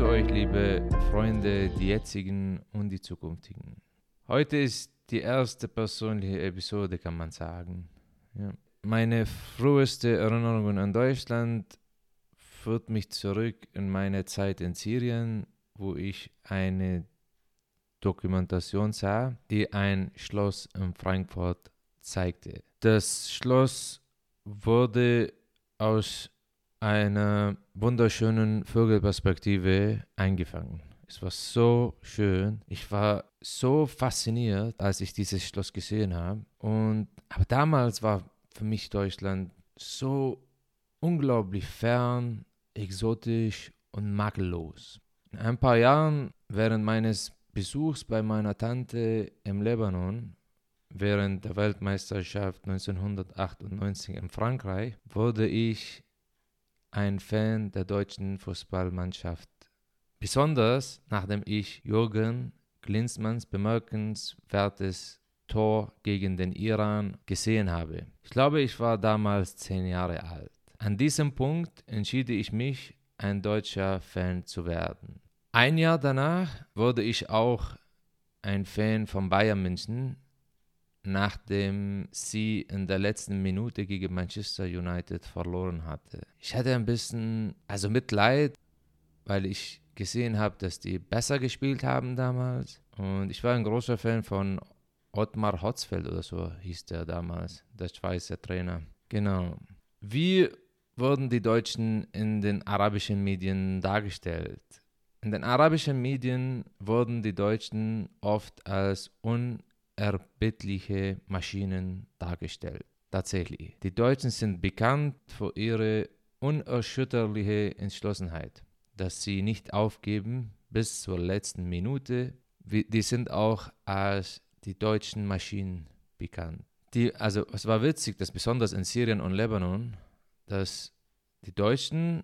grüße euch, liebe Freunde, die jetzigen und die zukünftigen. Heute ist die erste persönliche Episode, kann man sagen. Ja. Meine früheste Erinnerung an Deutschland führt mich zurück in meine Zeit in Syrien, wo ich eine Dokumentation sah, die ein Schloss in Frankfurt zeigte. Das Schloss wurde aus einer wunderschönen Vogelperspektive eingefangen. Es war so schön. Ich war so fasziniert, als ich dieses Schloss gesehen habe. Und aber damals war für mich Deutschland so unglaublich fern, exotisch und makellos. In ein paar Jahren während meines Besuchs bei meiner Tante im Libanon während der Weltmeisterschaft 1998 in Frankreich wurde ich ein Fan der deutschen Fußballmannschaft. Besonders nachdem ich Jürgen Klinsmanns bemerkenswertes Tor gegen den Iran gesehen habe. Ich glaube, ich war damals zehn Jahre alt. An diesem Punkt entschied ich mich, ein deutscher Fan zu werden. Ein Jahr danach wurde ich auch ein Fan von Bayern München, nachdem sie in der letzten Minute gegen Manchester United verloren hatte. Ich hatte ein bisschen, also Mitleid, weil ich gesehen habe, dass die besser gespielt haben damals. Und ich war ein großer Fan von Ottmar Hotzfeld oder so hieß der damals, der Schweizer Trainer. Genau. Wie wurden die Deutschen in den arabischen Medien dargestellt? In den arabischen Medien wurden die Deutschen oft als un unerbittliche Maschinen dargestellt. Tatsächlich. Die Deutschen sind bekannt für ihre unerschütterliche Entschlossenheit, dass sie nicht aufgeben bis zur letzten Minute. Die sind auch als die deutschen Maschinen bekannt. Die, also es war witzig, dass besonders in Syrien und Lebanon, dass die Deutschen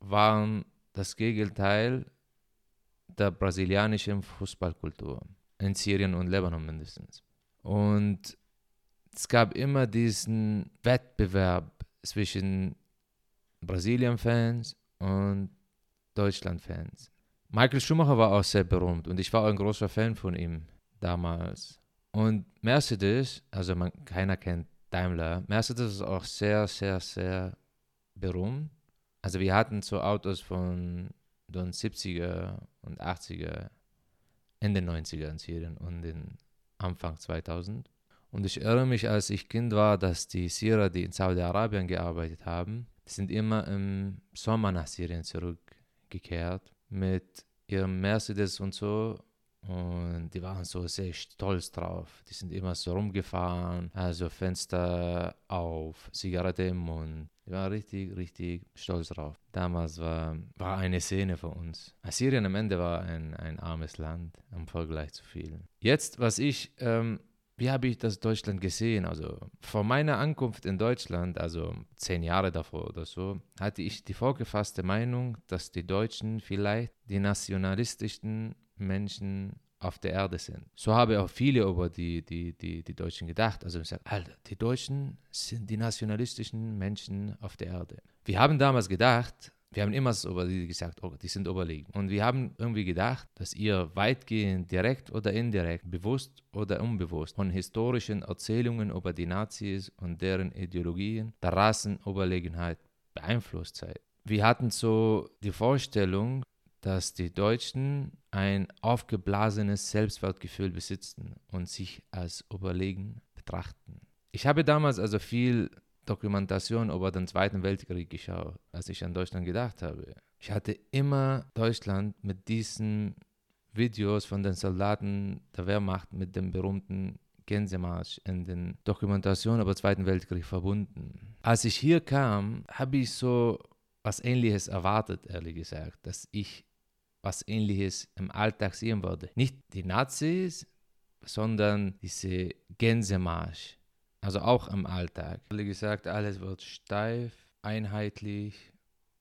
waren das Gegenteil der brasilianischen Fußballkultur in Syrien und Lebanon mindestens. Und es gab immer diesen Wettbewerb zwischen Brasilien-Fans und Deutschland-Fans. Michael Schumacher war auch sehr berühmt und ich war auch ein großer Fan von ihm damals. Und Mercedes, also man, keiner kennt Daimler, Mercedes ist auch sehr, sehr, sehr berühmt. Also wir hatten so Autos von den 70er und 80er in den 90er in Syrien und in Anfang 2000. Und ich erinnere mich, als ich Kind war, dass die Syrer, die in Saudi-Arabien gearbeitet haben, sind immer im Sommer nach Syrien zurückgekehrt mit ihrem Mercedes und so. Und die waren so sehr stolz drauf. Die sind immer so rumgefahren, also Fenster auf, Zigarette im Mund. Ich war richtig, richtig stolz drauf. Damals war, war eine Szene für uns. Assyrien am Ende war ein, ein armes Land im Vergleich zu vielen. Jetzt, was ich, ähm, wie habe ich das Deutschland gesehen? Also vor meiner Ankunft in Deutschland, also zehn Jahre davor oder so, hatte ich die vorgefasste Meinung, dass die Deutschen vielleicht die nationalistischen Menschen auf der Erde sind. So haben auch viele über die, die, die, die Deutschen gedacht. Also ich sage, Alter, die Deutschen sind die nationalistischen Menschen auf der Erde. Wir haben damals gedacht, wir haben immer über die gesagt, oh, die sind überlegen. Und wir haben irgendwie gedacht, dass ihr weitgehend direkt oder indirekt, bewusst oder unbewusst von historischen Erzählungen über die Nazis und deren Ideologien der Rassenüberlegenheit beeinflusst seid. Wir hatten so die Vorstellung, dass die Deutschen ein aufgeblasenes Selbstwertgefühl besitzen und sich als überlegen betrachten. Ich habe damals also viel Dokumentation über den Zweiten Weltkrieg geschaut, als ich an Deutschland gedacht habe. Ich hatte immer Deutschland mit diesen Videos von den Soldaten der Wehrmacht mit dem berühmten Gänsemarsch in den Dokumentationen über den Zweiten Weltkrieg verbunden. Als ich hier kam, habe ich so was Ähnliches erwartet, ehrlich gesagt, dass ich was ähnliches im Alltag sehen würde. Nicht die Nazis, sondern diese Gänsemarsch. Also auch im Alltag. Wie gesagt, alles wird steif, einheitlich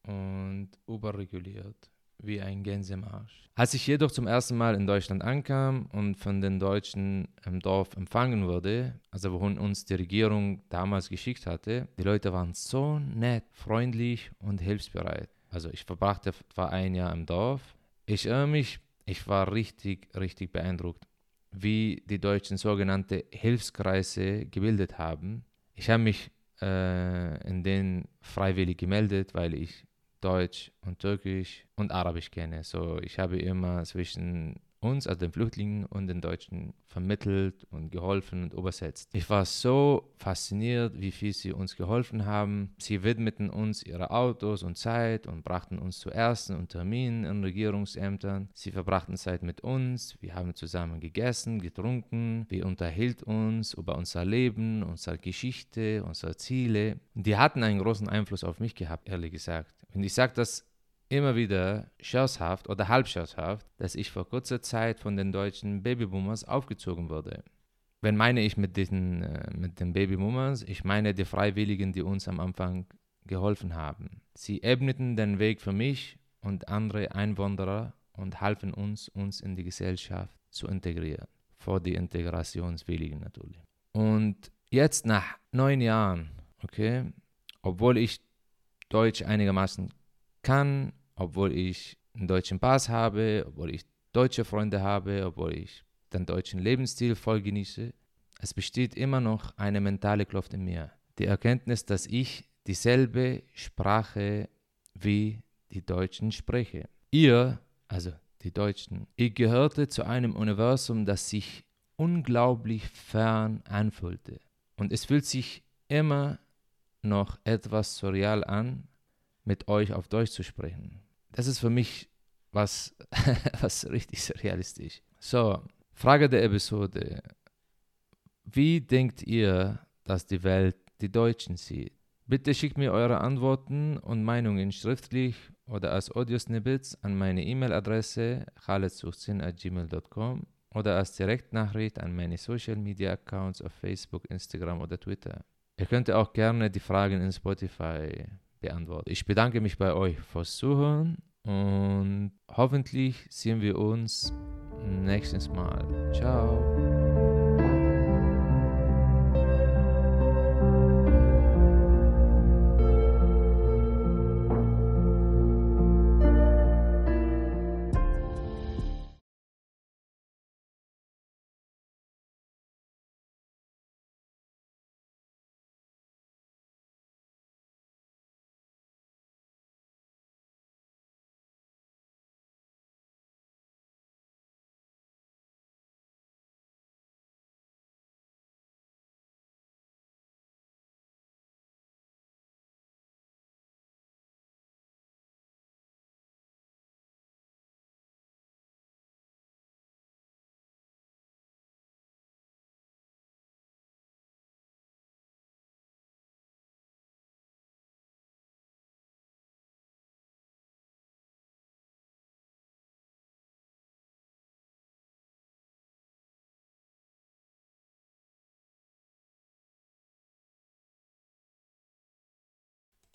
und überreguliert, wie ein Gänsemarsch. Als ich jedoch zum ersten Mal in Deutschland ankam und von den Deutschen im Dorf empfangen wurde, also wohin uns die Regierung damals geschickt hatte, die Leute waren so nett, freundlich und hilfsbereit. Also ich verbrachte etwa ein Jahr im Dorf Ich erinnere mich, ich war richtig, richtig beeindruckt, wie die Deutschen sogenannte Hilfskreise gebildet haben. Ich habe mich äh, in denen freiwillig gemeldet, weil ich Deutsch und Türkisch und Arabisch kenne. So, ich habe immer zwischen uns, also den Flüchtlingen und den Deutschen, vermittelt und geholfen und übersetzt. Ich war so fasziniert, wie viel sie uns geholfen haben. Sie widmeten uns ihre Autos und Zeit und brachten uns zu Ersten und Terminen in Regierungsämtern. Sie verbrachten Zeit mit uns. Wir haben zusammen gegessen, getrunken. Wir unterhielten uns über unser Leben, unsere Geschichte, unsere Ziele. Die hatten einen großen Einfluss auf mich gehabt, ehrlich gesagt. Und ich sage das immer wieder scherzhaft oder halb scherzhaft, dass ich vor kurzer Zeit von den deutschen Babyboomers aufgezogen wurde. Wenn meine ich mit, diesen, äh, mit den Babyboomers, ich meine die Freiwilligen, die uns am Anfang geholfen haben. Sie ebneten den Weg für mich und andere Einwanderer und halfen uns, uns in die Gesellschaft zu integrieren. Vor die Integrationswilligen natürlich. Und jetzt nach neun Jahren, okay, obwohl ich Deutsch einigermaßen kann, obwohl ich einen deutschen Pass habe, obwohl ich deutsche Freunde habe, obwohl ich den deutschen Lebensstil voll genieße, es besteht immer noch eine mentale Kluft in mir. Die Erkenntnis, dass ich dieselbe Sprache wie die Deutschen spreche. Ihr, also die Deutschen, ihr gehörte zu einem Universum, das sich unglaublich fern anfühlte. Und es fühlt sich immer noch etwas surreal an, mit euch auf Deutsch zu sprechen. Das ist für mich was, was richtig realistisch. So, Frage der Episode. Wie denkt ihr, dass die Welt die Deutschen sieht? Bitte schickt mir eure Antworten und Meinungen schriftlich oder als Audio-Snippets an meine E-Mail-Adresse khaledsuchsin.gmail.com oder als Direktnachricht an meine Social Media Accounts auf Facebook, Instagram oder Twitter. Ihr könnt auch gerne die Fragen in Spotify beantworten. Ich bedanke mich bei euch fürs Zuhören und hoffentlich sehen wir uns nächstes Mal. Ciao.